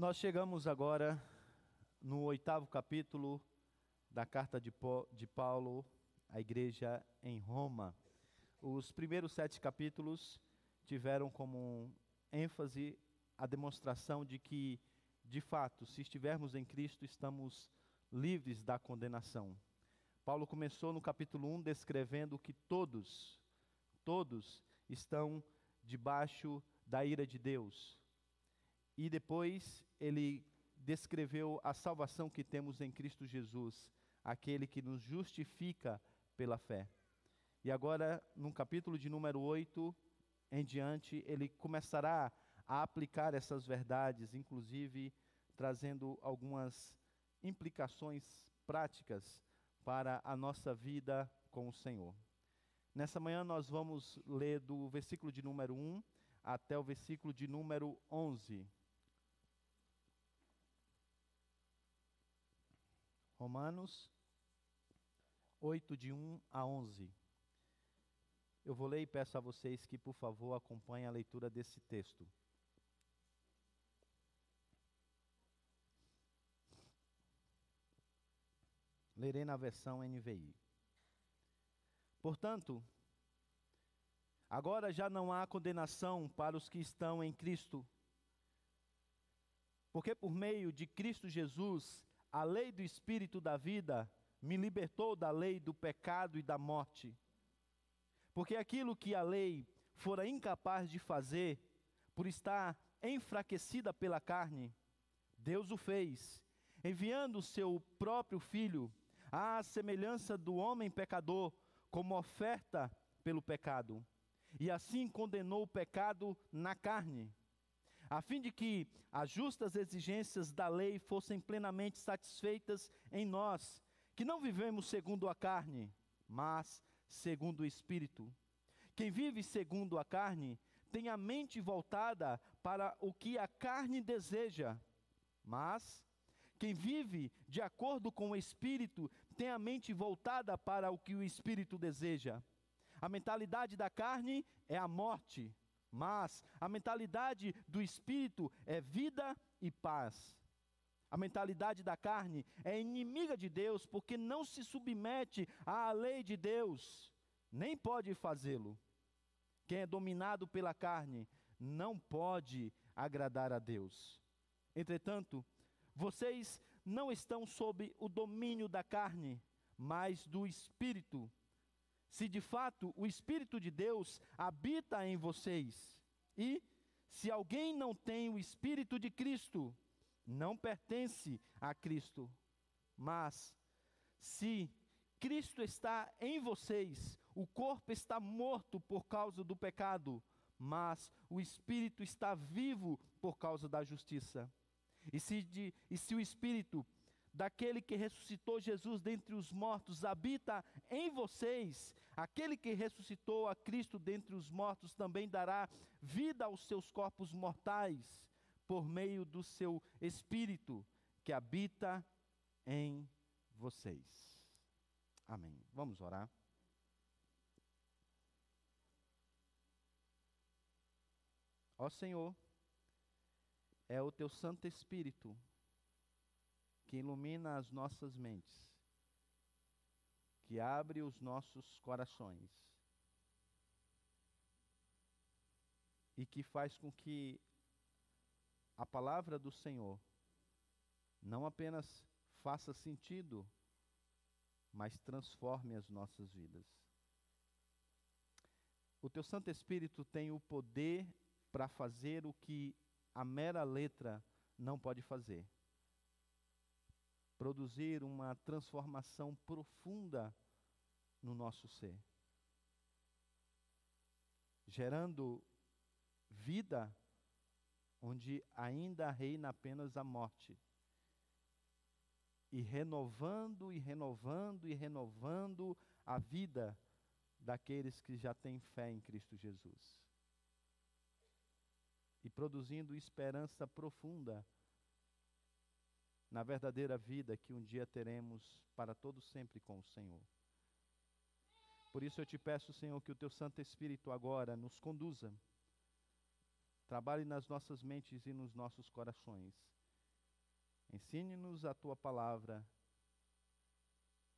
Nós chegamos agora no oitavo capítulo da carta de, Paulo à igreja em Roma. Os primeiros sete capítulos tiveram como ênfase a demonstração de que, de fato, se estivermos em Cristo, estamos livres da condenação. Paulo começou no capítulo 1 descrevendo que todos, todos estão debaixo da ira de Deus. E depois ele descreveu a salvação que temos em Cristo Jesus, aquele que nos justifica pela fé. E agora, no capítulo de número 8 em diante, ele começará a aplicar essas verdades, inclusive trazendo algumas implicações práticas para a nossa vida com o Senhor. Nessa manhã nós vamos ler do versículo de número 1 até o versículo de número 11. Romanos 8, de 1 a 11. Eu vou ler e peço a vocês que, por favor, acompanhem a leitura desse texto. Lerei na versão NVI. Portanto, agora já não há condenação para os que estão em Cristo, porque por meio de Cristo Jesus, a lei do Espírito da vida me libertou da lei do pecado e da morte. Porque aquilo que a lei fora incapaz de fazer, por estar enfraquecida pela carne, Deus o fez, enviando o seu próprio Filho, à semelhança do homem pecador, como oferta pelo pecado. E assim condenou o pecado na carne, a fim de que as justas exigências da lei fossem plenamente satisfeitas em nós, que não vivemos segundo a carne, mas segundo o Espírito. Quem vive segundo a carne tem a mente voltada para o que a carne deseja, mas quem vive de acordo com o Espírito tem a mente voltada para o que o Espírito deseja. A mentalidade da carne é a morte, mas a mentalidade do Espírito é vida e paz. A mentalidade da carne é inimiga de Deus porque não se submete à lei de Deus, nem pode fazê-lo. Quem é dominado pela carne não pode agradar a Deus. Entretanto, vocês não estão sob o domínio da carne, mas do Espírito. Se de fato o Espírito de Deus habita em vocês, e se alguém não tem o Espírito de Cristo, não pertence a Cristo. Mas, se Cristo está em vocês, o corpo está morto por causa do pecado, mas o espírito está vivo por causa da justiça. E se, de, e se o Espírito daquele que ressuscitou Jesus dentre os mortos habita em vocês, aquele que ressuscitou a Cristo dentre os mortos também dará vida aos seus corpos mortais, por meio do seu Espírito que habita em vocês. Amém. Vamos orar. Ó Senhor, é o teu Santo Espírito que ilumina as nossas mentes, que abre os nossos corações e que faz com que a palavra do Senhor não apenas faça sentido, mas transforme as nossas vidas. O teu Santo Espírito tem o poder para fazer o que a mera letra não pode fazer. Produzir uma transformação profunda no nosso ser, gerando vida onde ainda reina apenas a morte, e renovando e renovando e renovando a vida daqueles que já têm fé em Cristo Jesus e produzindo esperança profunda na verdadeira vida que um dia teremos para todo sempre com o Senhor. Por isso eu te peço, Senhor, que o teu Santo Espírito agora nos conduza, trabalhe nas nossas mentes e nos nossos corações, Ensine-nos a tua palavra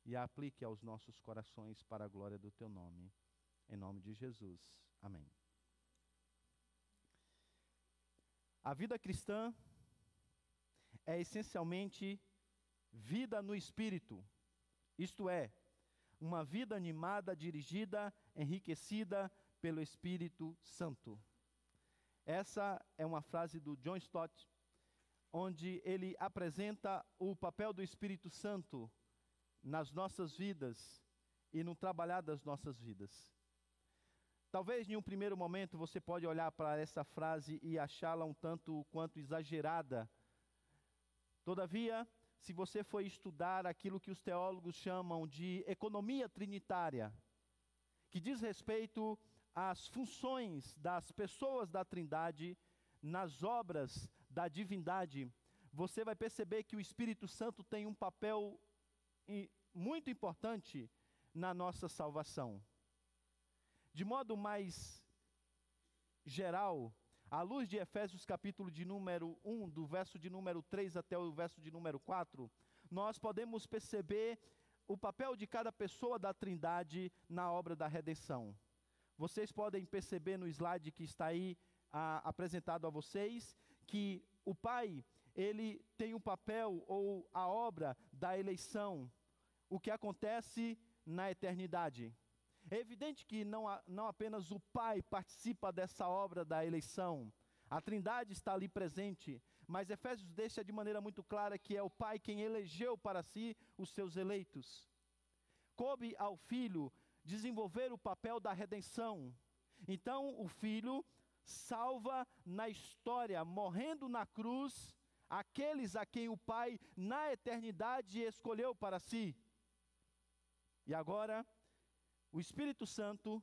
e a aplique aos nossos corações para a glória do teu nome. Em nome de Jesus. Amém. A vida cristã é essencialmente vida no espírito, isto é, uma vida animada, dirigida, enriquecida pelo Espírito Santo. Essa é uma frase do John Stott, onde ele apresenta o papel do Espírito Santo nas nossas vidas e no trabalhar das nossas vidas. Talvez em um primeiro momento você pode olhar para essa frase e achá-la um tanto quanto exagerada. Todavia, se você for estudar aquilo que os teólogos chamam de economia trinitária, que diz respeito às funções das pessoas da Trindade nas obras da divindade, você vai perceber que o Espírito Santo tem um papel muito importante na nossa salvação. De modo mais geral, à luz de Efésios capítulo de número 1, do verso de número 3 até o verso de número 4, nós podemos perceber o papel de cada pessoa da Trindade na obra da redenção. Vocês podem perceber no slide que está aí a, apresentado a vocês que o Pai, ele tem um papel ou a obra da eleição, o que acontece na eternidade. É evidente que não, não apenas o Pai participa dessa obra da eleição, a Trindade está ali presente, mas Efésios deixa de maneira muito clara que é o Pai quem elegeu para si os seus eleitos. Coube ao Filho desenvolver o papel da redenção. Então, o Filho salva na história, morrendo na cruz, aqueles a quem o Pai, na eternidade, escolheu para si. E agora, o Espírito Santo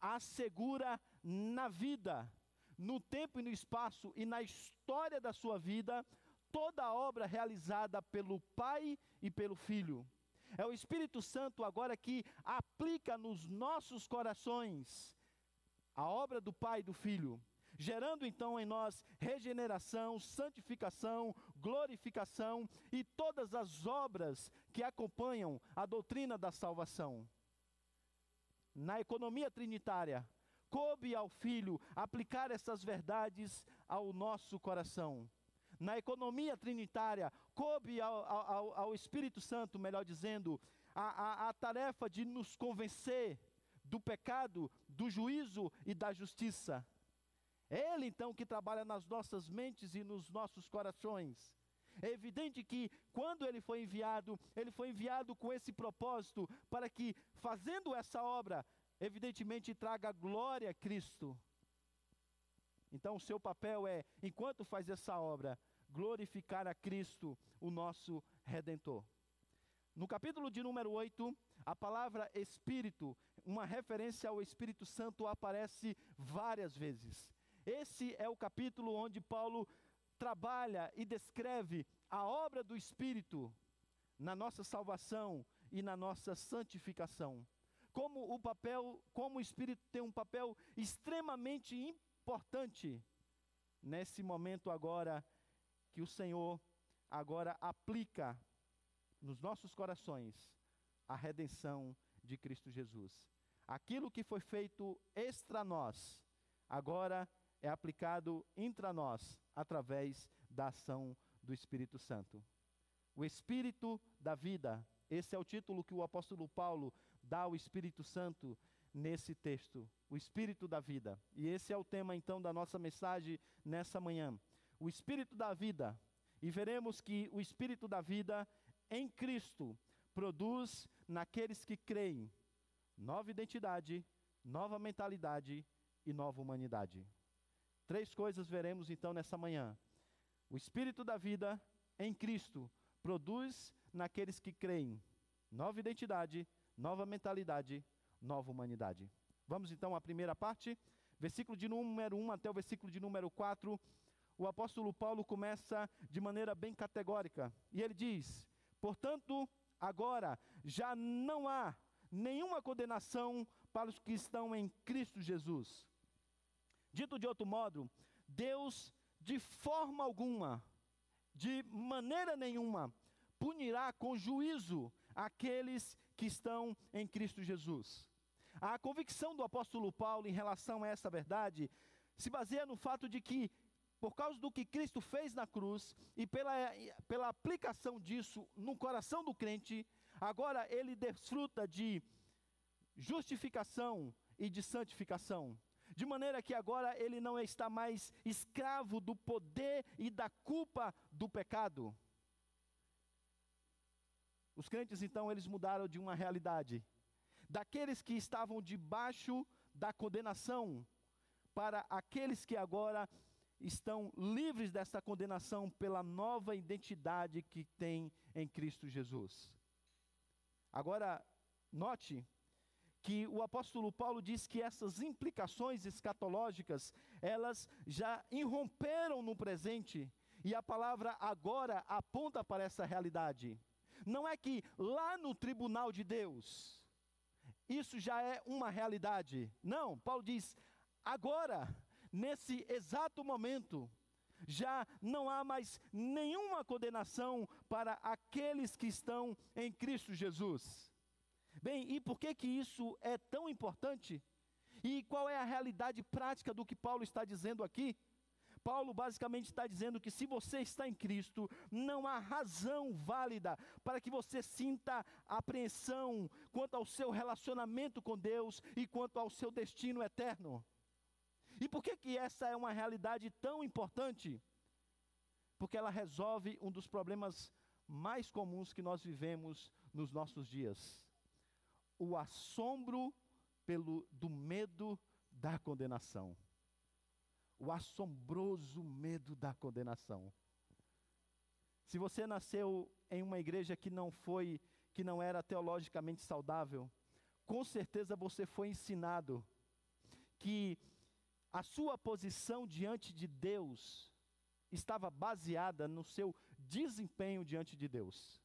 assegura na vida, no tempo e no espaço e na história da sua vida, toda a obra realizada pelo Pai e pelo Filho. É o Espírito Santo agora que aplica nos nossos corações a obra do Pai e do Filho, gerando então em nós regeneração, santificação, glorificação e todas as obras que acompanham a doutrina da salvação. Na economia trinitária, coube ao Filho aplicar essas verdades ao nosso coração. Na economia trinitária, coube ao, ao, ao Espírito Santo, melhor dizendo, a, a, a tarefa de nos convencer do pecado, do juízo e da justiça. É Ele então que trabalha nas nossas mentes e nos nossos corações. É evidente que quando ele foi enviado, ele foi enviado com esse propósito para que, fazendo essa obra, evidentemente traga glória a Cristo. Então, o seu papel é, enquanto faz essa obra, glorificar a Cristo, o nosso redentor. No capítulo de número 8, a palavra Espírito, uma referência ao Espírito Santo, aparece várias vezes. Esse é o capítulo onde Paulo trabalha e descreve a obra do Espírito na nossa salvação e na nossa santificação. Como o papel, como o Espírito tem um papel extremamente importante nesse momento agora que o Senhor agora aplica nos nossos corações a redenção de Cristo Jesus. Aquilo que foi feito extra nós, agora é aplicado intra nós, através da ação do Espírito Santo. O Espírito da vida, esse é o título que o apóstolo Paulo dá ao Espírito Santo nesse texto. O Espírito da vida. E esse é o tema então da nossa mensagem nessa manhã. O Espírito da vida. E veremos que o Espírito da vida em Cristo produz naqueles que creem nova identidade, nova mentalidade e nova humanidade. Três coisas veremos então nessa manhã. O Espírito da vida em Cristo produz naqueles que creem nova identidade, nova mentalidade, nova humanidade. Vamos então à primeira parte, versículo de número 1 até o versículo de número 4. O apóstolo Paulo começa de maneira bem categórica e ele diz: Portanto, agora já não há nenhuma condenação para os que estão em Cristo Jesus. Dito de outro modo, Deus de forma alguma, de maneira nenhuma punirá com juízo aqueles que estão em Cristo Jesus. A convicção do apóstolo Paulo em relação a essa verdade se baseia no fato de que, por causa do que Cristo fez na cruz e pela, pela aplicação disso no coração do crente, agora ele desfruta de justificação e de santificação. De maneira que agora ele não está mais escravo do poder e da culpa do pecado. Os crentes então eles mudaram de uma realidade daqueles que estavam debaixo da condenação para aqueles que agora estão livres dessa condenação pela nova identidade que tem em Cristo Jesus. Agora, note que o apóstolo Paulo diz que essas implicações escatológicas, elas já irromperam no presente, e a palavra agora aponta para essa realidade. Não é que lá no tribunal de Deus, isso já é uma realidade. Não, Paulo diz, agora, nesse exato momento, já não há mais nenhuma condenação para aqueles que estão em Cristo Jesus. Bem, e por que que isso é tão importante? E qual é a realidade prática do que Paulo está dizendo aqui? Paulo basicamente está dizendo que se você está em Cristo, não há razão válida para que você sinta apreensão quanto ao seu relacionamento com Deus e quanto ao seu destino eterno. E por que que essa é uma realidade tão importante? Porque ela resolve um dos problemas mais comuns que nós vivemos nos nossos dias. O assombro pelo do medo da condenação o assombroso medo da condenação. Se você nasceu em uma igreja que não foi, que não era teologicamente saudável, com certeza você foi ensinado que a sua posição diante de Deus estava baseada no seu desempenho diante de Deus.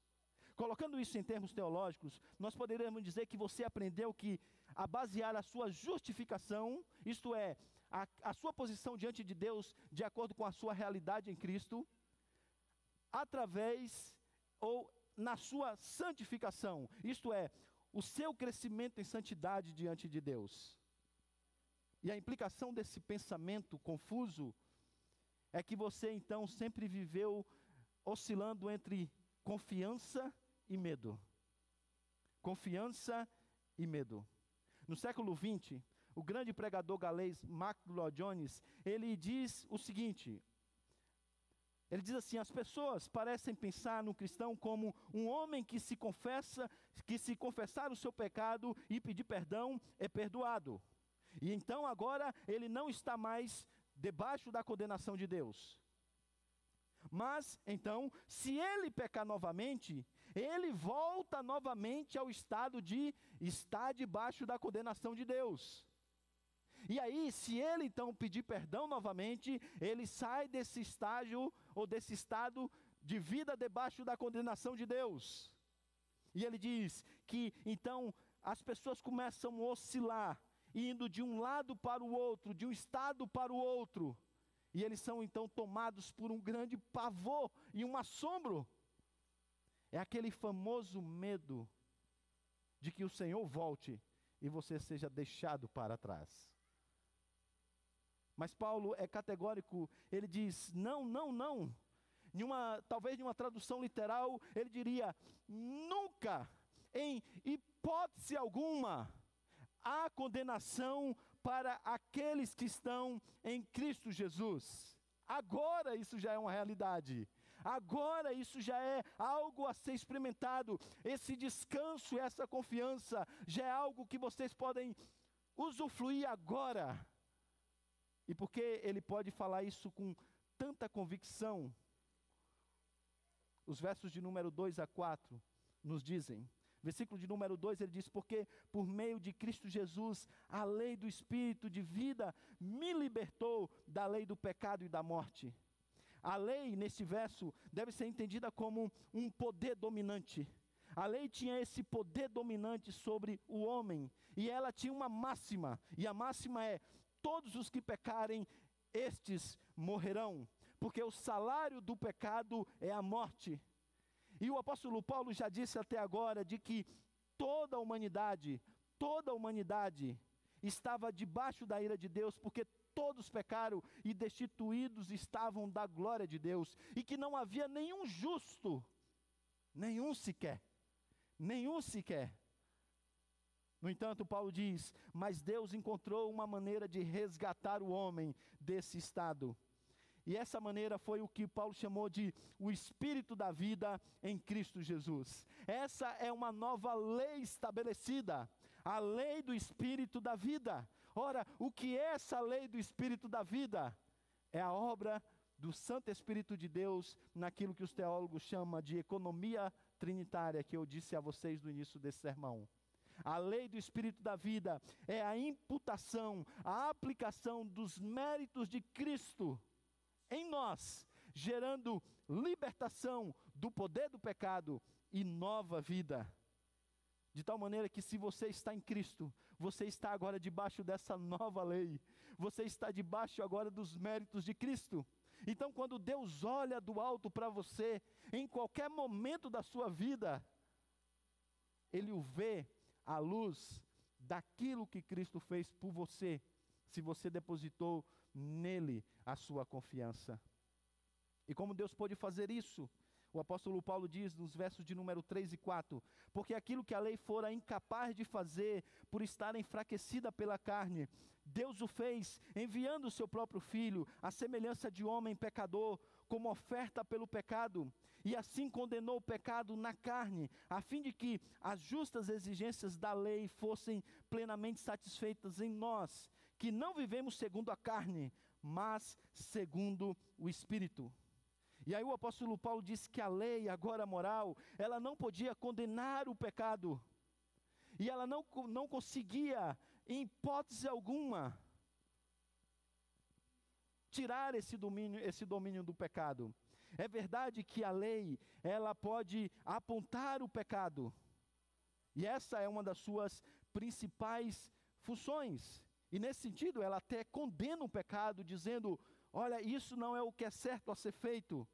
Colocando isso em termos teológicos, nós poderíamos dizer que você aprendeu que a basear a sua justificação, isto é, a, a sua posição diante de Deus de acordo com a sua realidade em Cristo, através ou na sua santificação, isto é, o seu crescimento em santidade diante de Deus. E a implicação desse pensamento confuso é que você então sempre viveu oscilando entre confiança e medo. Confiança e medo. No século XX, o grande pregador galês Lloyd Jones, ele diz o seguinte: ele diz assim: as pessoas parecem pensar no cristão como um homem que se confessa, que se confessar o seu pecado e pedir perdão é perdoado. E então agora ele não está mais debaixo da condenação de Deus. Mas então, se ele pecar novamente, ele volta novamente ao estado de estar debaixo da condenação de Deus. E aí, se ele então pedir perdão novamente, ele sai desse estágio ou desse estado de vida debaixo da condenação de Deus. E ele diz que então as pessoas começam a oscilar, indo de um lado para o outro, de um estado para o outro. E eles são então tomados por um grande pavor e um assombro. É aquele famoso medo de que o Senhor volte e você seja deixado para trás. Mas Paulo é categórico, ele diz: não, não, não. Numa, talvez em uma tradução literal, ele diria: nunca, em hipótese alguma, há condenação para aqueles que estão em Cristo Jesus. Agora isso já é uma realidade. Agora isso já é algo a ser experimentado. Esse descanso, essa confiança já é algo que vocês podem usufruir agora. E porque ele pode falar isso com tanta convicção, os versos de número 2 a 4 nos dizem, versículo de número 2 ele diz: Porque por meio de Cristo Jesus, a lei do Espírito de vida me libertou da lei do pecado e da morte. A lei, nesse verso, deve ser entendida como um poder dominante. A lei tinha esse poder dominante sobre o homem, e ela tinha uma máxima, e a máxima é: todos os que pecarem, estes morrerão. porque o salário do pecado é a morte. E o apóstolo Paulo já disse até agora de que toda a humanidade, toda a humanidade estava debaixo da ira de Deus, porque todos pecaram e destituídos estavam da glória de Deus, e que não havia nenhum justo, nenhum sequer, nenhum sequer. No entanto, Paulo diz: Mas Deus encontrou uma maneira de resgatar o homem desse estado. E essa maneira foi o que Paulo chamou de o espírito da vida em Cristo Jesus. Essa é uma nova lei estabelecida, a lei do espírito da vida. Ora, o que é essa lei do espírito da vida? É a obra do Santo Espírito de Deus naquilo que os teólogos chamam de economia trinitária, que eu disse a vocês no início desse sermão. A lei do Espírito da vida é a imputação, a aplicação dos méritos de Cristo em nós, gerando libertação do poder do pecado e nova vida. De tal maneira que, se você está em Cristo, você está agora debaixo dessa nova lei, você está debaixo agora dos méritos de Cristo. Então, quando Deus olha do alto para você, em qualquer momento da sua vida, Ele o vê à luz daquilo que Cristo fez por você, se você depositou nele a sua confiança. E como Deus pode fazer isso? O apóstolo Paulo diz nos versos de número 3 e 4: Porque aquilo que a lei fora incapaz de fazer, por estar enfraquecida pela carne, Deus o fez, enviando o seu próprio filho, à semelhança de homem pecador, como oferta pelo pecado, e assim condenou o pecado na carne, a fim de que as justas exigências da lei fossem plenamente satisfeitas em nós, que não vivemos segundo a carne, mas segundo o Espírito. E aí o apóstolo Paulo disse que a lei, agora moral, ela não podia condenar o pecado. E ela não, não conseguia, em hipótese alguma, tirar esse domínio, esse domínio do pecado. É verdade que a lei, ela pode apontar o pecado. E essa é uma das suas principais funções. E nesse sentido, ela até condena o pecado, dizendo: olha, isso não é o que é certo a ser feito.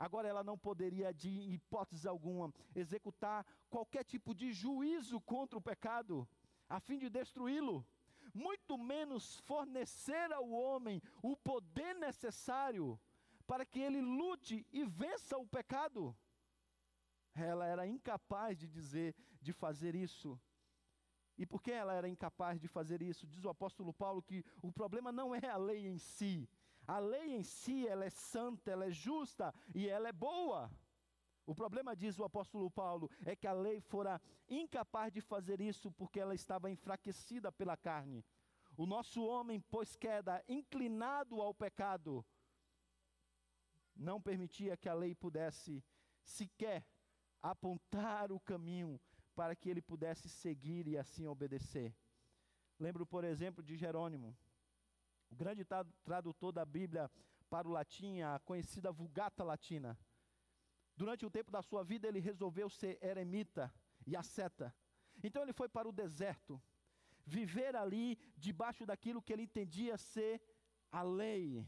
Agora, ela não poderia, de hipótese alguma, executar qualquer tipo de juízo contra o pecado, a fim de destruí-lo, muito menos fornecer ao homem o poder necessário para que ele lute e vença o pecado. Ela era incapaz de dizer, de fazer isso. E por que ela era incapaz de fazer isso? Diz o apóstolo Paulo que o problema não é a lei em si. A lei em si, ela é santa, ela é justa e ela é boa. O problema, diz o apóstolo Paulo, é que a lei fora incapaz de fazer isso porque ela estava enfraquecida pela carne. O nosso homem, pois queda inclinado ao pecado, não permitia que a lei pudesse sequer apontar o caminho para que ele pudesse seguir e assim obedecer. Lembro, por exemplo, de Jerônimo, o grande tradutor da Bíblia para o latim, a conhecida Vulgata Latina. Durante o tempo da sua vida, ele resolveu ser eremita e asceta. Então, ele foi para o deserto, viver ali debaixo daquilo que ele entendia ser a lei,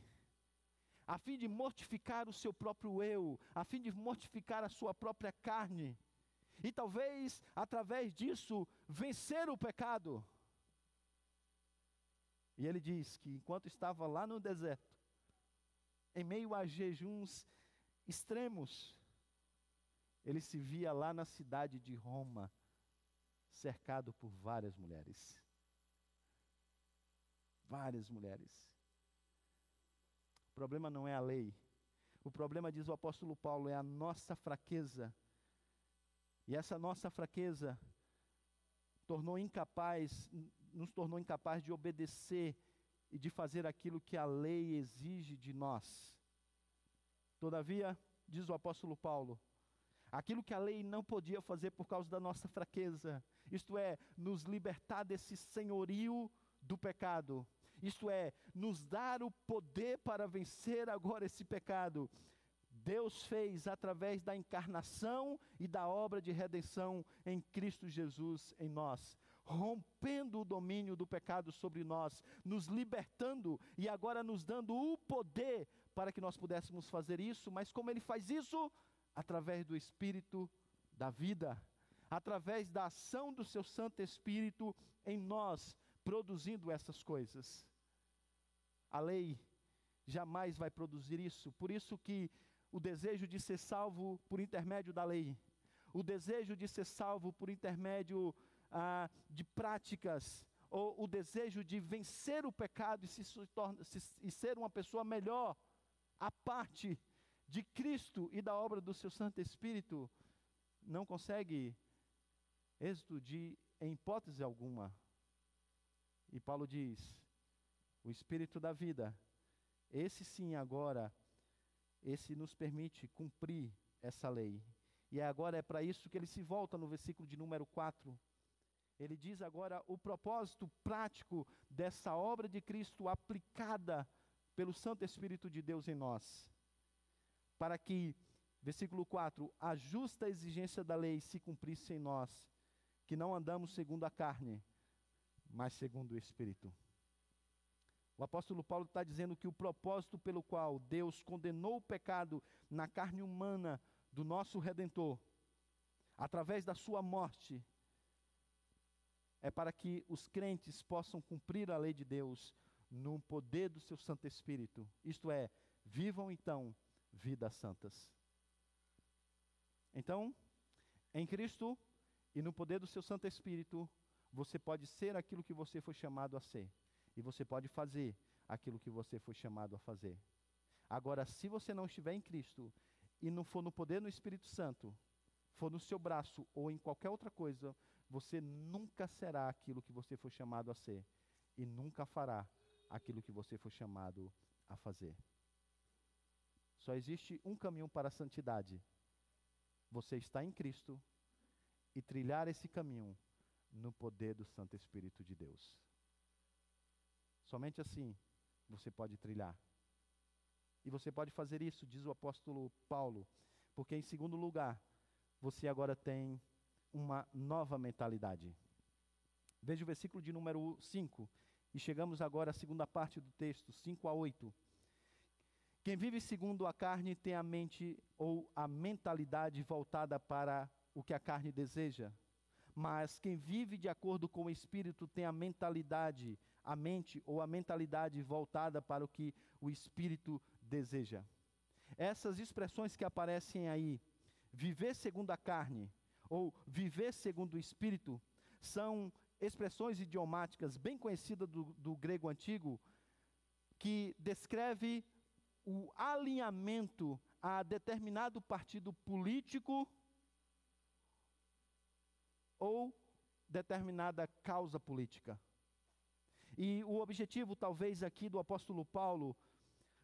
a fim de mortificar o seu próprio eu, a fim de mortificar a sua própria carne e talvez através disso vencer o pecado. E ele diz que enquanto estava lá no deserto, em meio a jejuns extremos, ele se via lá na cidade de Roma, cercado por várias mulheres. Várias mulheres. O problema não é a lei. O problema, diz o apóstolo Paulo, é a nossa fraqueza e essa nossa fraqueza tornou incapaz, nos tornou incapaz de obedecer e de fazer aquilo que a lei exige de nós. Todavia, diz o apóstolo Paulo, aquilo que a lei não podia fazer por causa da nossa fraqueza, isto é, nos libertar desse senhorio do pecado, isto é, nos dar o poder para vencer agora esse pecado, Deus fez através da encarnação e da obra de redenção em Cristo Jesus em nós. Rompendo o domínio do pecado sobre nós, nos libertando e agora nos dando o poder para que nós pudéssemos fazer isso, mas como ele faz isso? Através do Espírito da vida, através da ação do seu Santo Espírito em nós, produzindo essas coisas. A lei jamais vai produzir isso, por isso que o desejo de ser salvo por intermédio da lei, o desejo de ser salvo por intermédio ah, de práticas, ou o desejo de vencer o pecado e, se, se, e ser uma pessoa melhor, a parte de Cristo e da obra do seu Santo Espírito, não consegue êxito de, em hipótese alguma. E Paulo diz: o Espírito da vida, esse sim agora, esse nos permite cumprir essa lei. E agora é para isso que ele se volta no versículo de número 4 ele diz agora o propósito prático dessa obra de Cristo aplicada pelo Santo Espírito de Deus em nós. Para que, versículo 4, a justa exigência da lei se cumprisse em nós, que não andamos segundo a carne, mas segundo o Espírito. O apóstolo Paulo está dizendo que o propósito pelo qual Deus condenou o pecado na carne humana do nosso redentor, através da sua morte, é para que os crentes possam cumprir a lei de Deus no poder do seu Santo Espírito. Isto é, vivam então vidas santas. Então, em Cristo e no poder do seu Santo Espírito, você pode ser aquilo que você foi chamado a ser. E você pode fazer aquilo que você foi chamado a fazer. Agora, se você não estiver em Cristo e não for no poder do Espírito Santo, for no seu braço ou em qualquer outra coisa, você nunca será aquilo que você foi chamado a ser e nunca fará aquilo que você foi chamado a fazer. Só existe um caminho para a santidade. Você está em Cristo e trilhar esse caminho no poder do Santo Espírito de Deus. Somente assim você pode trilhar. E você pode fazer isso, diz o apóstolo Paulo, porque em segundo lugar, você agora tem uma nova mentalidade. Veja o versículo de número 5, e chegamos agora à segunda parte do texto, 5 a 8. Quem vive segundo a carne tem a mente ou a mentalidade voltada para o que a carne deseja. Mas quem vive de acordo com o espírito tem a mentalidade, a mente ou a mentalidade voltada para o que o espírito deseja. Essas expressões que aparecem aí, viver segundo a carne, ou viver segundo o Espírito, são expressões idiomáticas bem conhecidas do, do grego antigo, que descreve o alinhamento a determinado partido político ou determinada causa política. E o objetivo, talvez, aqui do apóstolo Paulo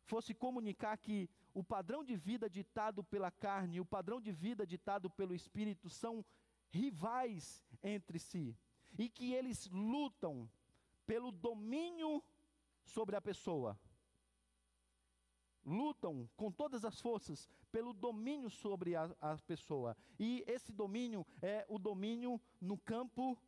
fosse comunicar que o padrão de vida ditado pela carne e o padrão de vida ditado pelo espírito são rivais entre si e que eles lutam pelo domínio sobre a pessoa. Lutam com todas as forças pelo domínio sobre a, a pessoa. E esse domínio é o domínio no campo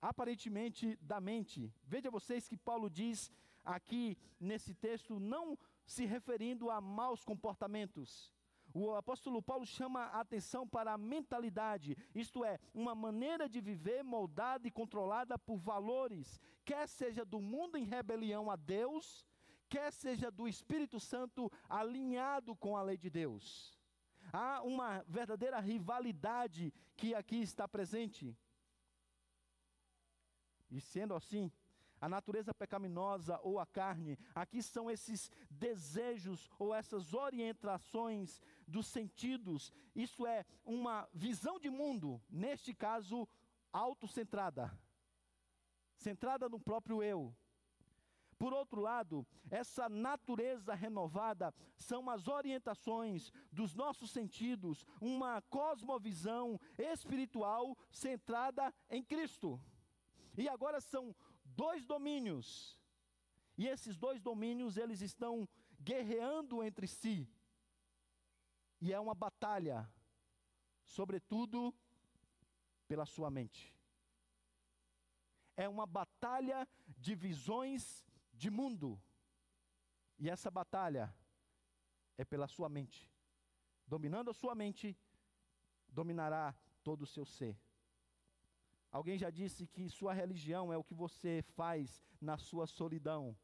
aparentemente da mente. Veja vocês que Paulo diz aqui nesse texto, não se referindo a maus comportamentos. O apóstolo Paulo chama a atenção para a mentalidade, isto é, uma maneira de viver moldada e controlada por valores, quer seja do mundo em rebelião a Deus, quer seja do Espírito Santo alinhado com a lei de Deus. Há uma verdadeira rivalidade que aqui está presente. E sendo assim, a natureza pecaminosa ou a carne, aqui são esses desejos ou essas orientações dos sentidos, isso é uma visão de mundo, neste caso, autocentrada, centrada no próprio eu. Por outro lado, essa natureza renovada são as orientações dos nossos sentidos, uma cosmovisão espiritual centrada em Cristo. E agora são dois domínios. E esses dois domínios, eles estão guerreando entre si. E é uma batalha, sobretudo pela sua mente. é uma batalha de visões de mundo. E essa batalha é pela sua mente. Dominando a sua mente, dominará todo o seu ser. Alguém já disse que sua religião é o que você faz na sua solidão.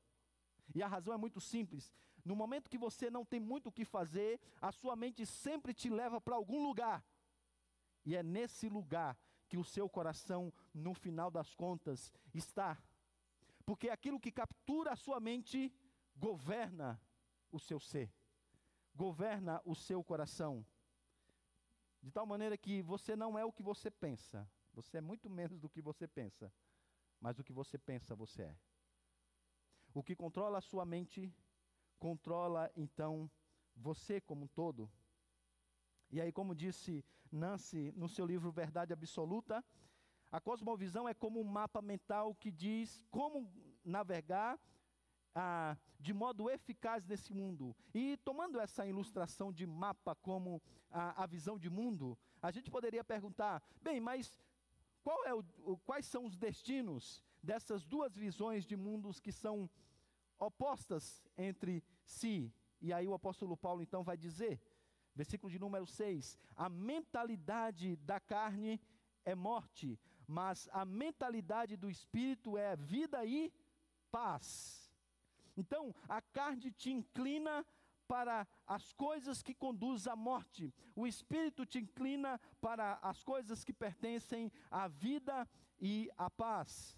E a razão é muito simples. No momento que você não tem muito o que fazer, a sua mente sempre te leva para algum lugar. E é nesse lugar que o seu coração, no final das contas, está. Porque aquilo que captura a sua mente governa o seu ser, governa o seu coração. De tal maneira que você não é o que você pensa, você é muito menos do que você pensa, mas o que você pensa você é. O que controla a sua mente, controla então você como um todo. E aí, como disse Nancy no seu livro Verdade Absoluta, a cosmovisão é como um mapa mental que diz como navegar ah, de modo eficaz nesse mundo. E tomando essa ilustração de mapa como a, a visão de mundo, a gente poderia perguntar: bem, mas é o, o, quais são os destinos dessas duas visões de mundos que são opostas entre si? E aí o apóstolo Paulo então vai dizer, versículo de número 6: a mentalidade da carne é morte, mas a mentalidade do espírito é vida e paz. Então, a carne te inclina para as coisas que conduzem à morte, o espírito te inclina para as coisas que pertencem à vida e à paz.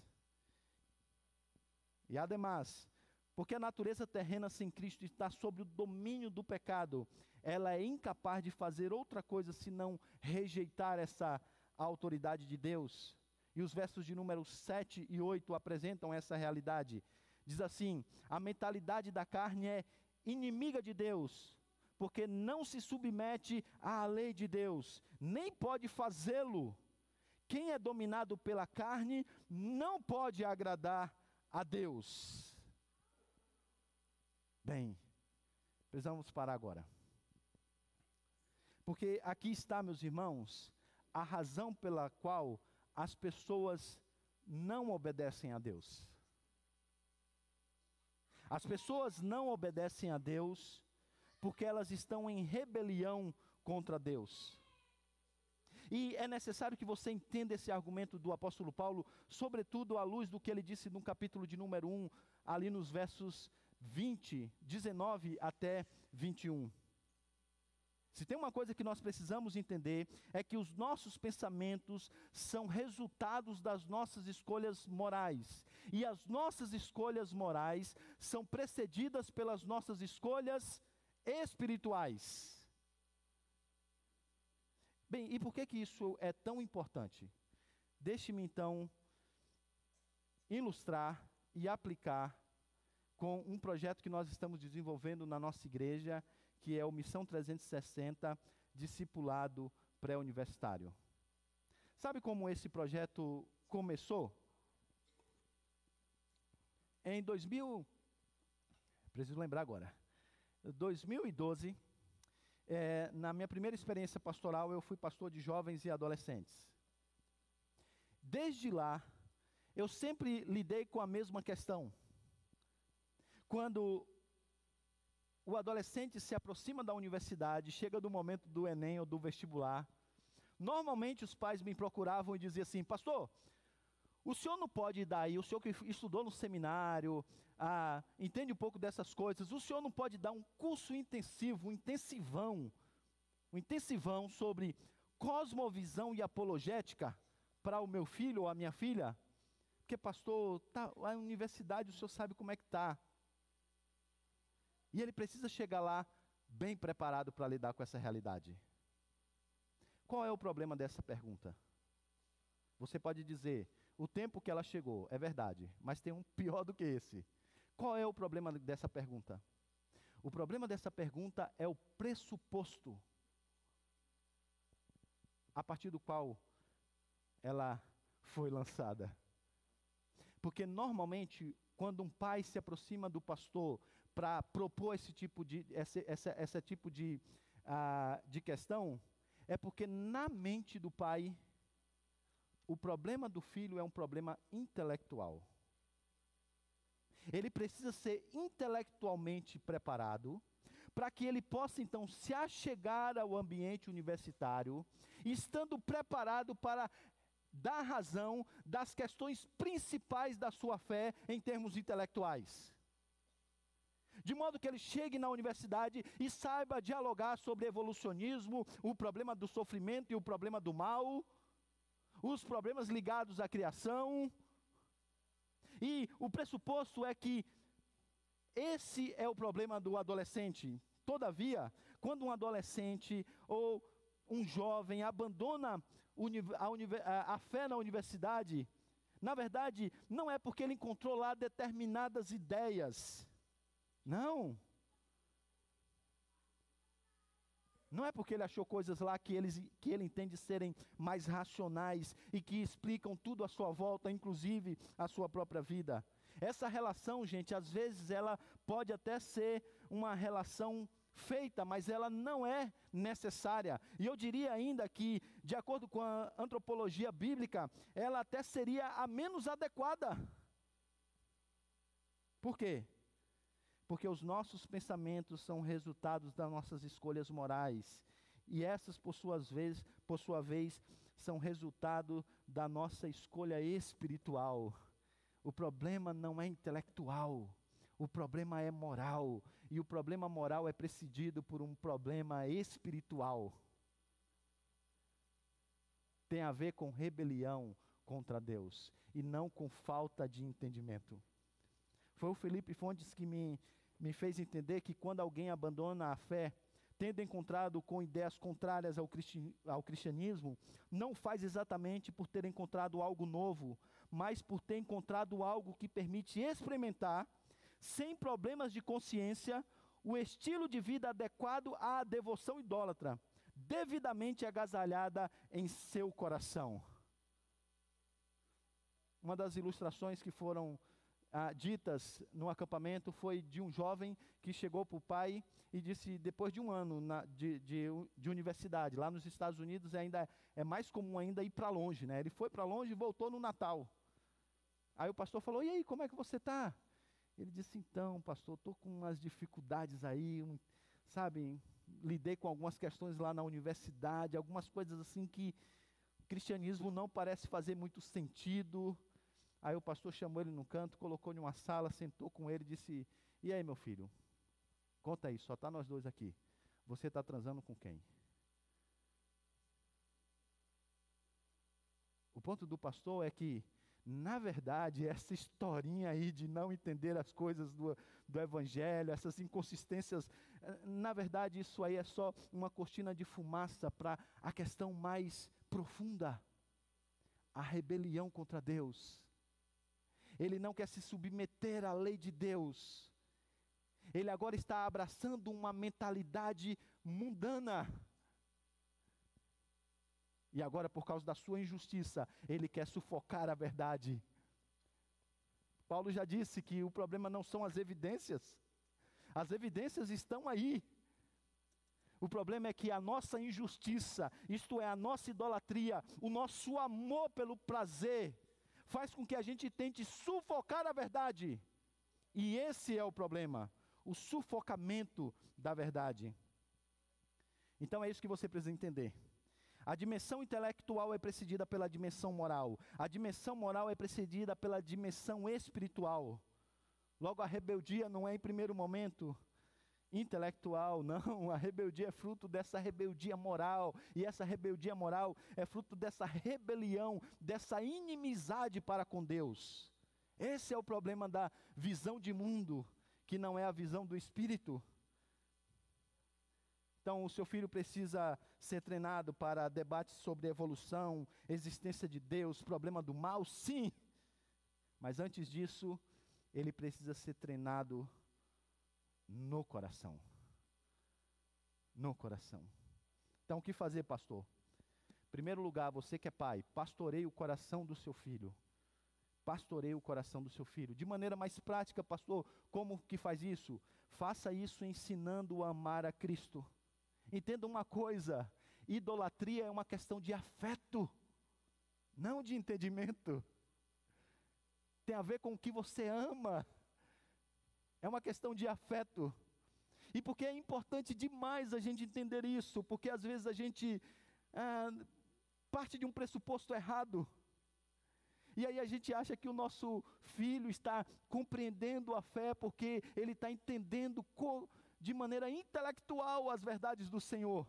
E ademais, porque a natureza terrena sem Cristo está sob o domínio do pecado, ela é incapaz de fazer outra coisa senão rejeitar essa autoridade de Deus. E os versos de número 7 e 8 apresentam essa realidade. Diz assim: a mentalidade da carne é inimiga de Deus, porque não se submete à lei de Deus, nem pode fazê-lo. Quem é dominado pela carne não pode agradar a Deus. Bem, precisamos parar agora. Porque aqui está, meus irmãos, a razão pela qual as pessoas não obedecem a Deus. As pessoas não obedecem a Deus porque elas estão em rebelião contra Deus. E é necessário que você entenda esse argumento do apóstolo Paulo, sobretudo à luz do que ele disse no capítulo de número 1, ali nos versos 20, 19 até 21. Se tem uma coisa que nós precisamos entender, é que os nossos pensamentos são resultados das nossas escolhas morais. E as nossas escolhas morais são precedidas pelas nossas escolhas espirituais. Bem, e por que, que isso é tão importante? Deixe-me então ilustrar e aplicar com um projeto que nós estamos desenvolvendo na nossa igreja que é o Missão 360 Discipulado Pré-Universitário. Sabe como esse projeto começou? Em 2000, preciso lembrar agora, 2012, é, na minha primeira experiência pastoral, eu fui pastor de jovens e adolescentes. Desde lá, eu sempre lidei com a mesma questão. Quando o adolescente se aproxima da universidade, chega do momento do Enem ou do vestibular. Normalmente os pais me procuravam e diziam assim: Pastor, o senhor não pode dar aí, o senhor que estudou no seminário, ah, entende um pouco dessas coisas, o senhor não pode dar um curso intensivo, um intensivão, um intensivão sobre cosmovisão e apologética para o meu filho ou a minha filha? Porque, pastor, tá, a universidade o senhor sabe como é que está. E ele precisa chegar lá bem preparado para lidar com essa realidade. Qual é o problema dessa pergunta? Você pode dizer, o tempo que ela chegou, é verdade, mas tem um pior do que esse. Qual é o problema dessa pergunta? O problema dessa pergunta é o pressuposto a partir do qual ela foi lançada. Porque normalmente, quando um pai se aproxima do pastor para propor esse tipo de, esse, essa, essa tipo de, uh, de questão, é porque na mente do pai, o problema do filho é um problema intelectual. Ele precisa ser intelectualmente preparado para que ele possa então se achegar ao ambiente universitário, estando preparado para dar razão das questões principais da sua fé em termos intelectuais. De modo que ele chegue na universidade e saiba dialogar sobre evolucionismo, o problema do sofrimento e o problema do mal, os problemas ligados à criação. E o pressuposto é que esse é o problema do adolescente. Todavia, quando um adolescente ou um jovem abandona a, fé na universidade, na verdade, não é porque ele encontrou lá determinadas ideias. Não. Não é porque ele achou coisas lá que, eles, que ele entende serem mais racionais e que explicam tudo à sua volta, inclusive a sua própria vida. Essa relação, gente, às vezes ela pode até ser uma relação feita, mas ela não é necessária. E eu diria ainda que, de acordo com a antropologia bíblica, ela até seria a menos adequada. Por quê? Porque os nossos pensamentos são resultados das nossas escolhas morais. E essas, por, suas vezes, por sua vez, são resultado da nossa escolha espiritual. O problema não é intelectual, o problema é moral. E o problema moral é precedido por um problema espiritual. Tem a ver com rebelião contra Deus e não com falta de entendimento. Foi o Felipe Fontes que me, me fez entender que quando alguém abandona a fé, tendo encontrado com ideias contrárias ao, cristi ao cristianismo, não faz exatamente por ter encontrado algo novo, mas por ter encontrado algo que permite experimentar, sem problemas de consciência, o estilo de vida adequado à devoção idólatra, devidamente agasalhada em seu coração. Uma das ilustrações que foram ah, ditas no acampamento foi de um jovem que chegou para o pai e disse, depois de um ano na, de, de, de, universidade, lá nos Estados Unidos ainda é mais comum ainda ir para longe, né? Ele foi para longe e voltou no Natal. Aí o pastor falou, e aí, como é que você está? Ele disse, então, pastor, estou com umas dificuldades aí, um, sabe, lidei com algumas questões lá na universidade, algumas coisas assim que o cristianismo não parece fazer muito sentido, Aí o pastor chamou ele no canto, colocou em uma sala, sentou com ele e disse: E aí, meu filho? Conta aí, só está nós dois aqui. Você está transando com quem? O ponto do pastor é que, na verdade, essa historinha aí de não entender as coisas do, do Evangelho, essas inconsistências, na verdade, isso aí é só uma cortina de fumaça para a questão mais profunda a rebelião contra Deus ele não quer se submeter à lei de Deus. Ele agora está abraçando uma mentalidade mundana. E agora, por causa da sua injustiça, ele quer sufocar a verdade. Paulo já disse que o problema não são as evidências, as evidências estão aí. O problema é que a nossa injustiça, isto é, a nossa idolatria, o nosso amor pelo prazer, faz com que a gente tente sufocar a verdade. E esse é o problema, o sufocamento da verdade. Então é isso que você precisa entender. A dimensão intelectual é precedida pela dimensão moral. A dimensão moral é precedida pela dimensão espiritual. Logo, a rebeldia não é em primeiro momento intelectual, não. A rebeldia é fruto dessa rebeldia moral, e essa rebeldia moral é fruto dessa rebelião, dessa inimizade para com Deus. Esse é o problema da visão de mundo, que não é a visão do espírito. Então, o seu filho precisa ser treinado para debates sobre evolução, existência de Deus, problema do mal, sim. Mas antes disso, ele precisa ser treinado no coração. No coração. Então, o que fazer, pastor? Em primeiro lugar, você que é pai, pastoreie o coração do seu filho. Pastoreie o coração do seu filho. De maneira mais prática, pastor, como que faz isso? Faça isso ensinando a amar a Cristo. Entenda uma coisa: idolatria é uma questão de afeto. não de entendimento. Tem a ver com o que você ama. É uma questão de afeto. E porque é importante demais a gente entender isso, porque às vezes a gente ah, parte de um pressuposto errado. E aí a gente acha que o nosso filho está compreendendo a fé porque ele está entendendo de maneira intelectual as verdades do Senhor.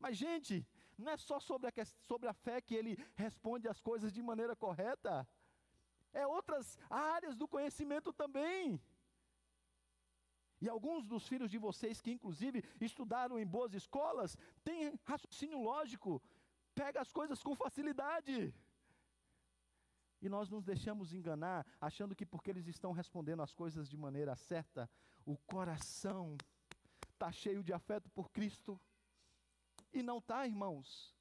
Mas, gente, não é só sobre a, sobre a fé que ele responde as coisas de maneira correta, é outras áreas do conhecimento também. E alguns dos filhos de vocês que, inclusive, estudaram em boas escolas, têm raciocínio lógico, pega as coisas com facilidade. E nós nos deixamos enganar, achando que porque eles estão respondendo as coisas de maneira certa, o coração está cheio de afeto por Cristo. E não está, irmãos.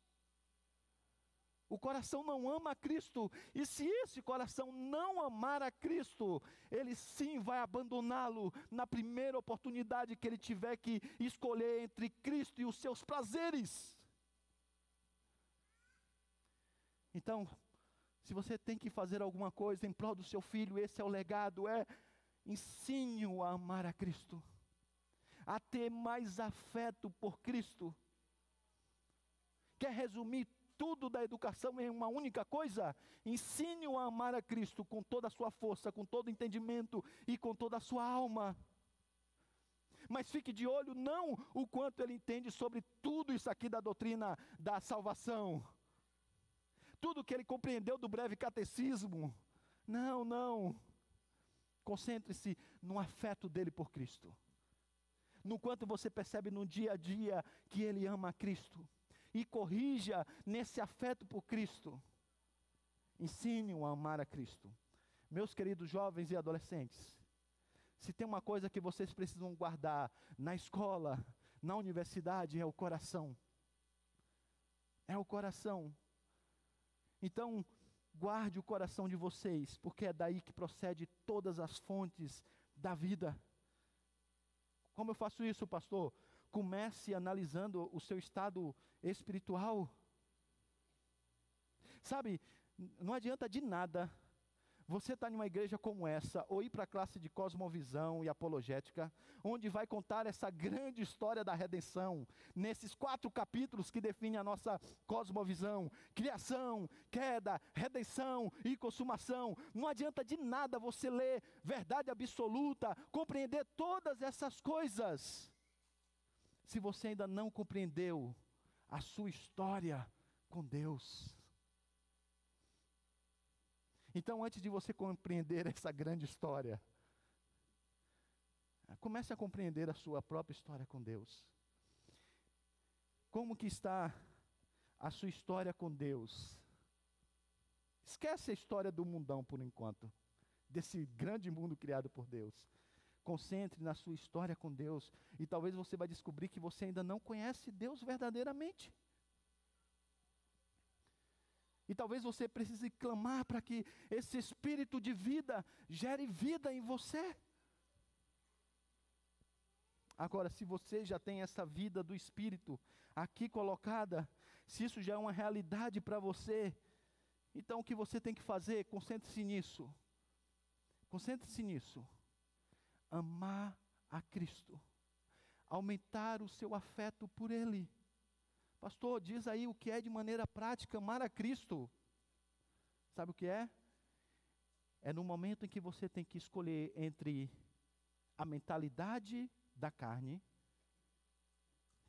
O coração não ama a Cristo, e se esse coração não amar a Cristo, ele sim vai abandoná-lo na primeira oportunidade que ele tiver que escolher entre Cristo e os seus prazeres. Então, se você tem que fazer alguma coisa em prol do seu filho, esse é o legado, é ensine-o a amar a Cristo, a ter mais afeto por Cristo. Quer resumir tudo da educação em uma única coisa? Ensine-o a amar a Cristo com toda a sua força, com todo o entendimento e com toda a sua alma. Mas fique de olho não o quanto ele entende sobre tudo isso aqui da doutrina da salvação. Tudo que ele compreendeu do breve catecismo. Não, não. Concentre-se no afeto dele por Cristo. No quanto você percebe no dia a dia que ele ama a Cristo e corrija nesse afeto por Cristo. Ensine-o a amar a Cristo. Meus queridos jovens e adolescentes, se tem uma coisa que vocês precisam guardar na escola, na universidade, é o coração. É o coração. Então, guarde o coração de vocês, porque é daí que procede todas as fontes da vida. Como eu faço isso, pastor? Comece analisando o seu estado espiritual. Sabe, não adianta de nada você estar tá em uma igreja como essa, ou ir para a classe de cosmovisão e apologética, onde vai contar essa grande história da redenção, nesses quatro capítulos que definem a nossa cosmovisão: criação, queda, redenção e consumação. Não adianta de nada você ler verdade absoluta, compreender todas essas coisas, se você ainda não compreendeu a sua história com Deus. Então, antes de você compreender essa grande história, comece a compreender a sua própria história com Deus. Como que está a sua história com Deus? Esquece a história do mundão por enquanto, desse grande mundo criado por Deus. Concentre na sua história com Deus e talvez você vai descobrir que você ainda não conhece Deus verdadeiramente. E talvez você precise clamar para que esse espírito de vida gere vida em você. Agora, se você já tem essa vida do espírito aqui colocada, se isso já é uma realidade para você, então o que você tem que fazer? Concentre-se nisso. Concentre-se nisso amar a Cristo, aumentar o seu afeto por Ele. Pastor, diz aí o que é de maneira prática amar a Cristo. Sabe o que é? É no momento em que você tem que escolher entre a mentalidade da carne,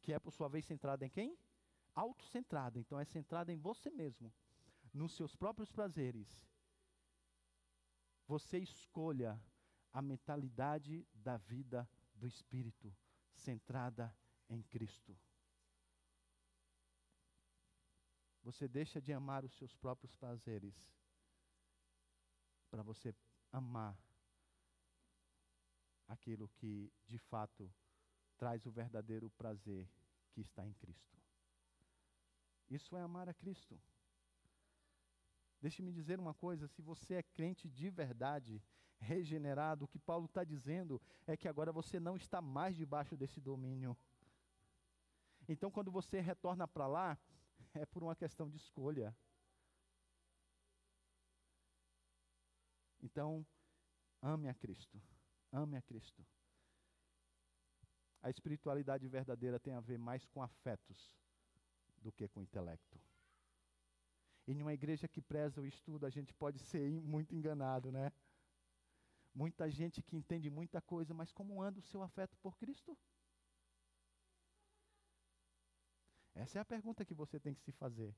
que é por sua vez centrada em quem? Autocentrada, então é centrada em você mesmo, nos seus próprios prazeres. Você escolha a mentalidade da vida do Espírito, centrada em Cristo. Você deixa de amar os seus próprios prazeres para você amar aquilo que de fato traz o verdadeiro prazer que está em Cristo. Isso é amar a Cristo. Deixe-me dizer uma coisa: se você é crente de verdade, regenerado, o que Paulo está dizendo é que agora você não está mais debaixo desse domínio. Então, quando você retorna para lá, é por uma questão de escolha. Então, ame a Cristo. Ame a Cristo. A espiritualidade verdadeira tem a ver mais com afetos do que com intelecto. E em uma igreja que preza o estudo, a gente pode ser muito enganado, né? Muita gente que entende muita coisa, mas como anda o seu afeto por Cristo? Essa é a pergunta que você tem que se fazer.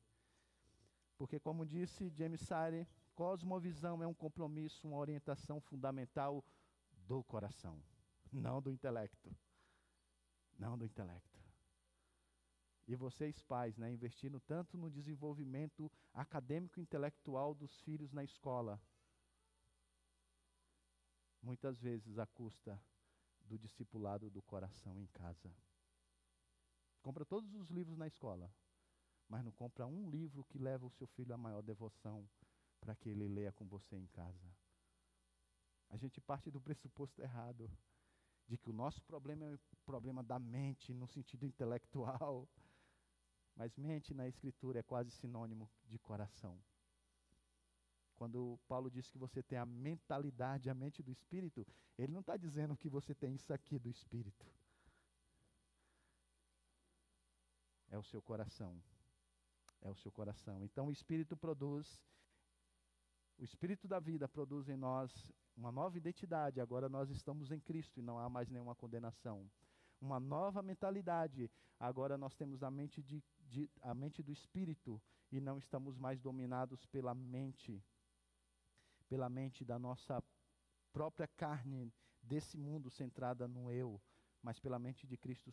Porque, como disse James Sire, cosmovisão é um compromisso, uma orientação fundamental do coração, não do intelecto. Não do intelecto. E vocês, pais, né, investindo tanto no desenvolvimento acadêmico e intelectual dos filhos na escola, muitas vezes à custa do discipulado do coração em casa. Compra todos os livros na escola, mas não compra um livro que leva o seu filho à maior devoção para que ele leia com você em casa. A gente parte do pressuposto errado de que o nosso problema é o problema da mente no sentido intelectual. Mas mente na escritura é quase sinônimo de coração. Quando Paulo diz que você tem a mentalidade, a mente do espírito, ele não está dizendo que você tem isso aqui do espírito. É o seu coração. É o seu coração. Então o espírito produz, o espírito da vida produz em nós uma nova identidade. Agora nós estamos em Cristo e não há mais nenhuma condenação. Uma nova mentalidade. Agora nós temos a mente, de, de, a mente do espírito e não estamos mais dominados pela mente, pela mente da nossa própria carne desse mundo centrada no eu, mas pela mente de Cristo,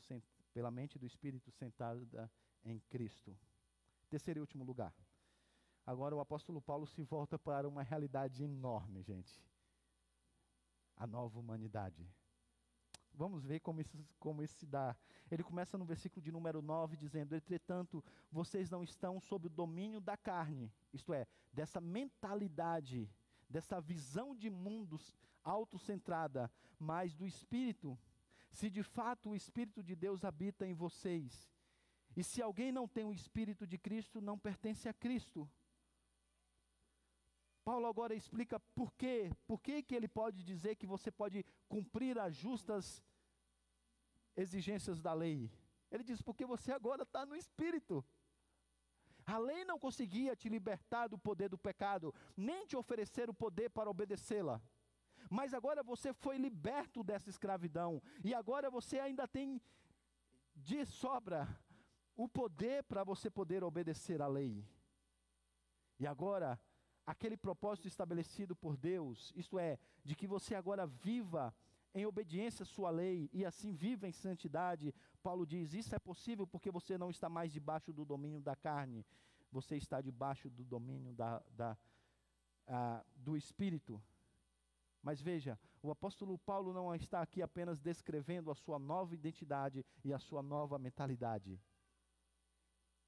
pela mente do Espírito sentada em Cristo. Terceiro e último lugar. Agora o apóstolo Paulo se volta para uma realidade enorme, gente. A nova humanidade. Vamos ver como isso, como isso se dá. Ele começa no versículo de número 9, dizendo: Entretanto, vocês não estão sob o domínio da carne, isto é, dessa mentalidade, dessa visão de mundos autocentrada, mas do Espírito, se de fato o Espírito de Deus habita em vocês. E se alguém não tem o Espírito de Cristo, não pertence a Cristo. Paulo agora explica por quê, por que, que ele pode dizer que você pode cumprir as justas exigências da lei. Ele diz, porque você agora está no Espírito. A lei não conseguia te libertar do poder do pecado, nem te oferecer o poder para obedecê-la. Mas agora você foi liberto dessa escravidão, e agora você ainda tem de sobra o poder para você poder obedecer à lei. E agora, aquele propósito estabelecido por Deus, isto é, de que você agora viva em obediência à sua lei e assim viva em santidade, Paulo diz: Isso é possível porque você não está mais debaixo do domínio da carne, você está debaixo do domínio da, da, do Espírito. Mas veja, o apóstolo Paulo não está aqui apenas descrevendo a sua nova identidade e a sua nova mentalidade.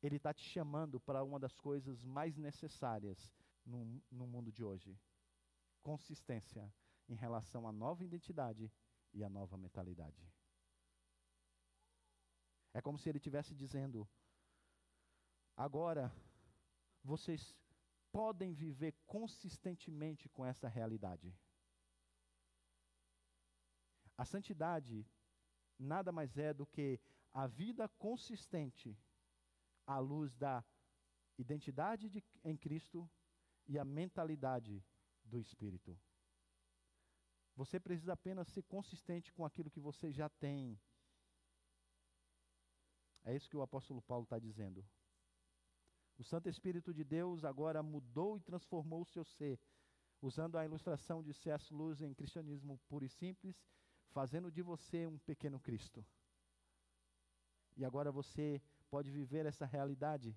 Ele está te chamando para uma das coisas mais necessárias no, no mundo de hoje: consistência em relação à nova identidade e à nova mentalidade. É como se ele estivesse dizendo: agora vocês podem viver consistentemente com essa realidade. A santidade nada mais é do que a vida consistente à luz da identidade de, em Cristo e a mentalidade do Espírito. Você precisa apenas ser consistente com aquilo que você já tem. É isso que o apóstolo Paulo está dizendo. O Santo Espírito de Deus agora mudou e transformou o seu ser, usando a ilustração de C.S. Lewis em Cristianismo Puro e Simples, fazendo de você um pequeno Cristo. E agora você pode viver essa realidade.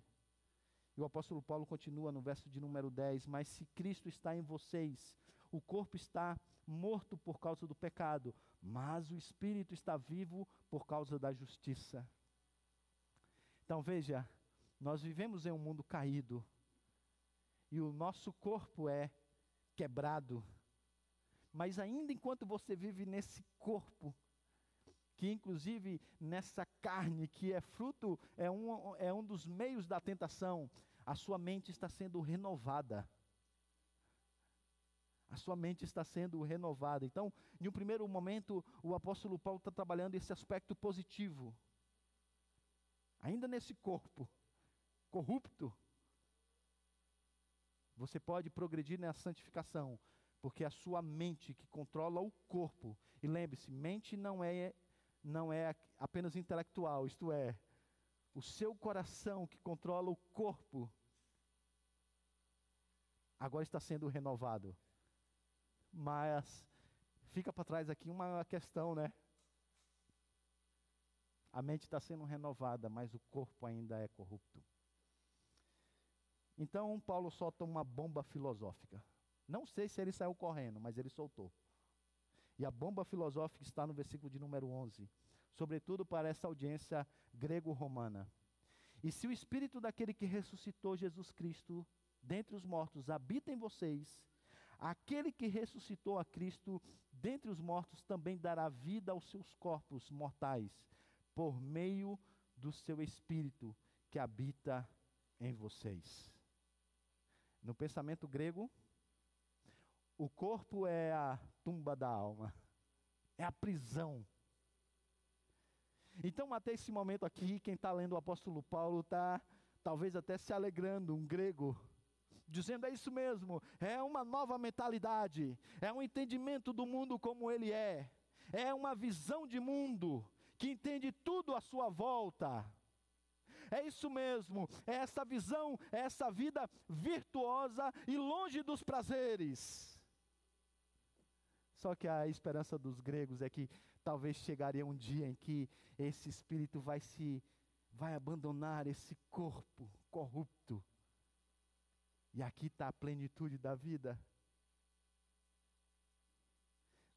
E o apóstolo Paulo continua no verso de número 10: Mas se Cristo está em vocês, o corpo está morto por causa do pecado, mas o espírito está vivo por causa da justiça. Então veja, nós vivemos em um mundo caído, e o nosso corpo é quebrado, mas ainda enquanto você vive nesse corpo, que inclusive nessa carne que é fruto, é um, é um dos meios da tentação, a sua mente está sendo renovada. A sua mente está sendo renovada. Então, em um primeiro momento, o apóstolo Paulo está trabalhando esse aspecto positivo. Ainda nesse corpo corrupto, você pode progredir na santificação, porque é a sua mente que controla o corpo. E lembre-se, mente não é não é apenas intelectual, isto é, o seu coração que controla o corpo agora está sendo renovado. Mas fica para trás aqui uma questão, né? A mente está sendo renovada, mas o corpo ainda é corrupto. Então Paulo solta uma bomba filosófica. Não sei se ele saiu correndo, mas ele soltou. E a bomba filosófica está no versículo de número 11, sobretudo para essa audiência grego-romana. E se o espírito daquele que ressuscitou Jesus Cristo dentre os mortos habita em vocês, aquele que ressuscitou a Cristo dentre os mortos também dará vida aos seus corpos mortais, por meio do seu espírito que habita em vocês. No pensamento grego, o corpo é a tumba da alma, é a prisão. Então, até esse momento aqui, quem está lendo o apóstolo Paulo está talvez até se alegrando, um grego, dizendo: é isso mesmo, é uma nova mentalidade, é um entendimento do mundo como ele é, é uma visão de mundo que entende tudo à sua volta. É isso mesmo, é essa visão, é essa vida virtuosa e longe dos prazeres. Só que a esperança dos gregos é que talvez chegaria um dia em que esse espírito vai se vai abandonar esse corpo corrupto. E aqui está a plenitude da vida.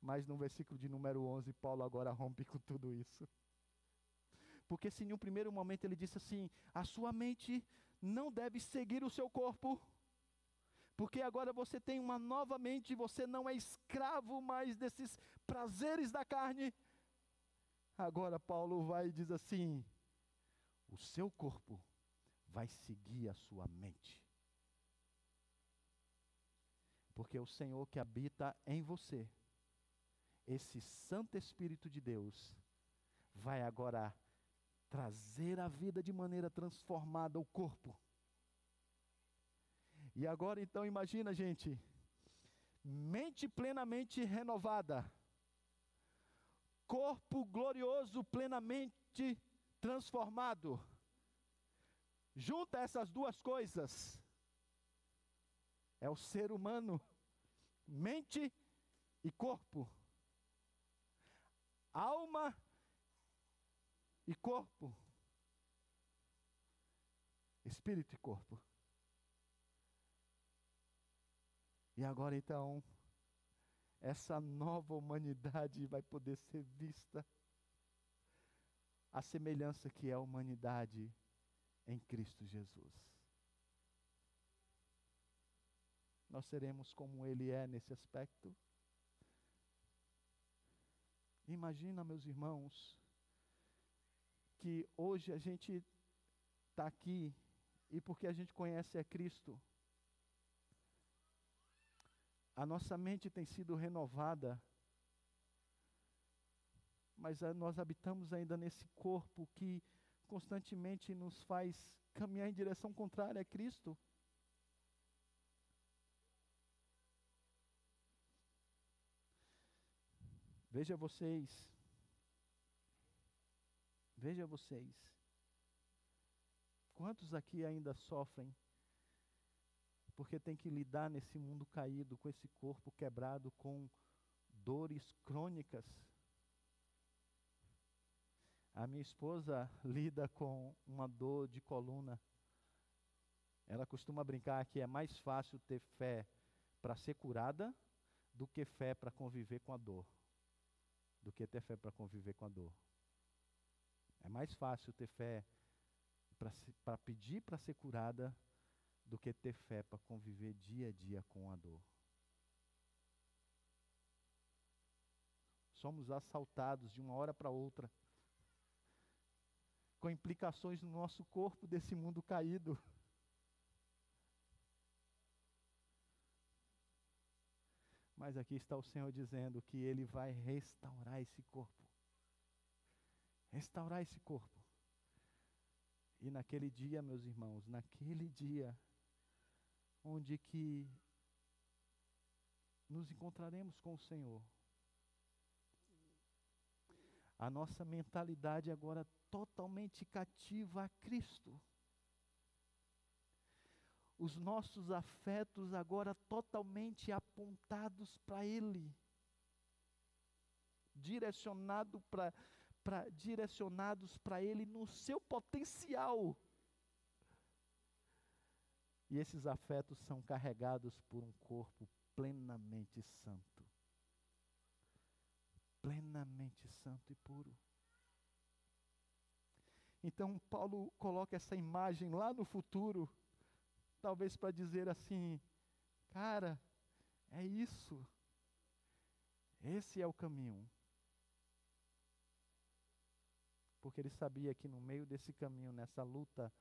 Mas no versículo de número 11, Paulo agora rompe com tudo isso. Porque se em um primeiro momento ele disse assim: a sua mente não deve seguir o seu corpo, porque agora você tem uma nova mente, você não é escravo mais desses prazeres da carne. Agora Paulo vai e diz assim: o seu corpo vai seguir a sua mente. Porque o Senhor que habita em você, esse Santo Espírito de Deus, vai agora trazer a vida de maneira transformada ao corpo. E agora então imagina, gente, mente plenamente renovada, corpo glorioso plenamente transformado. Junta essas duas coisas. É o ser humano, mente e corpo. Alma e corpo. Espírito e corpo. E agora então, essa nova humanidade vai poder ser vista a semelhança que é a humanidade em Cristo Jesus. Nós seremos como Ele é nesse aspecto. Imagina, meus irmãos, que hoje a gente está aqui e porque a gente conhece a Cristo, a nossa mente tem sido renovada, mas nós habitamos ainda nesse corpo que constantemente nos faz caminhar em direção contrária a Cristo. Veja vocês, Veja vocês. Quantos aqui ainda sofrem porque tem que lidar nesse mundo caído, com esse corpo quebrado, com dores crônicas? A minha esposa lida com uma dor de coluna. Ela costuma brincar que é mais fácil ter fé para ser curada do que fé para conviver com a dor. Do que ter fé para conviver com a dor. É mais fácil ter fé para pedir para ser curada do que ter fé para conviver dia a dia com a dor. Somos assaltados de uma hora para outra, com implicações no nosso corpo desse mundo caído. Mas aqui está o Senhor dizendo que Ele vai restaurar esse corpo. Restaurar esse corpo. E naquele dia, meus irmãos, naquele dia, onde que nos encontraremos com o Senhor, a nossa mentalidade agora totalmente cativa a Cristo. Os nossos afetos agora totalmente apontados para Ele. Direcionado pra, pra, direcionados para Ele no seu potencial. E esses afetos são carregados por um corpo plenamente santo plenamente santo e puro. Então, Paulo coloca essa imagem lá no futuro, talvez para dizer assim: cara, é isso, esse é o caminho. Porque ele sabia que no meio desse caminho, nessa luta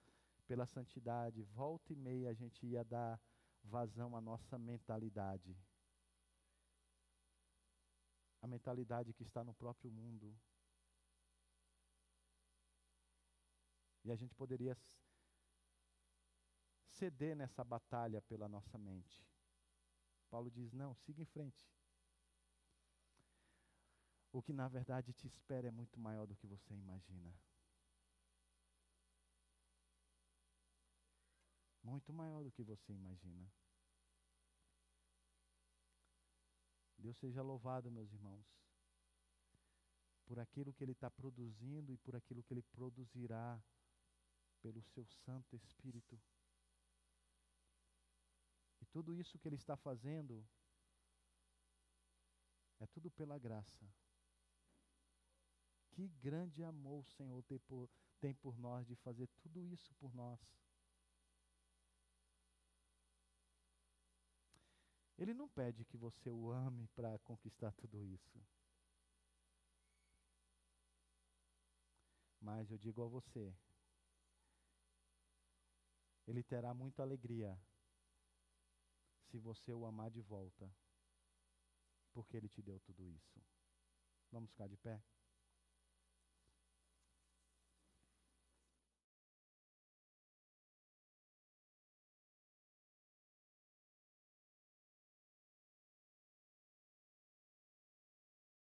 pela santidade, volta e meia a gente ia dar vazão à nossa mentalidade a mentalidade que está no próprio mundo. E a gente poderia ceder nessa batalha pela nossa mente. Paulo diz: não, siga em frente. O que na verdade te espera é muito maior do que você imagina. Muito maior do que você imagina. Deus seja louvado, meus irmãos, por aquilo que Ele está produzindo e por aquilo que Ele produzirá pelo Seu Santo Espírito. Tudo isso que Ele está fazendo é tudo pela graça. Que grande amor o Senhor tem por, tem por nós de fazer tudo isso por nós. Ele não pede que você o ame para conquistar tudo isso. Mas eu digo a você, ele terá muita alegria se você o amar de volta, porque ele te deu tudo isso. Vamos ficar de pé?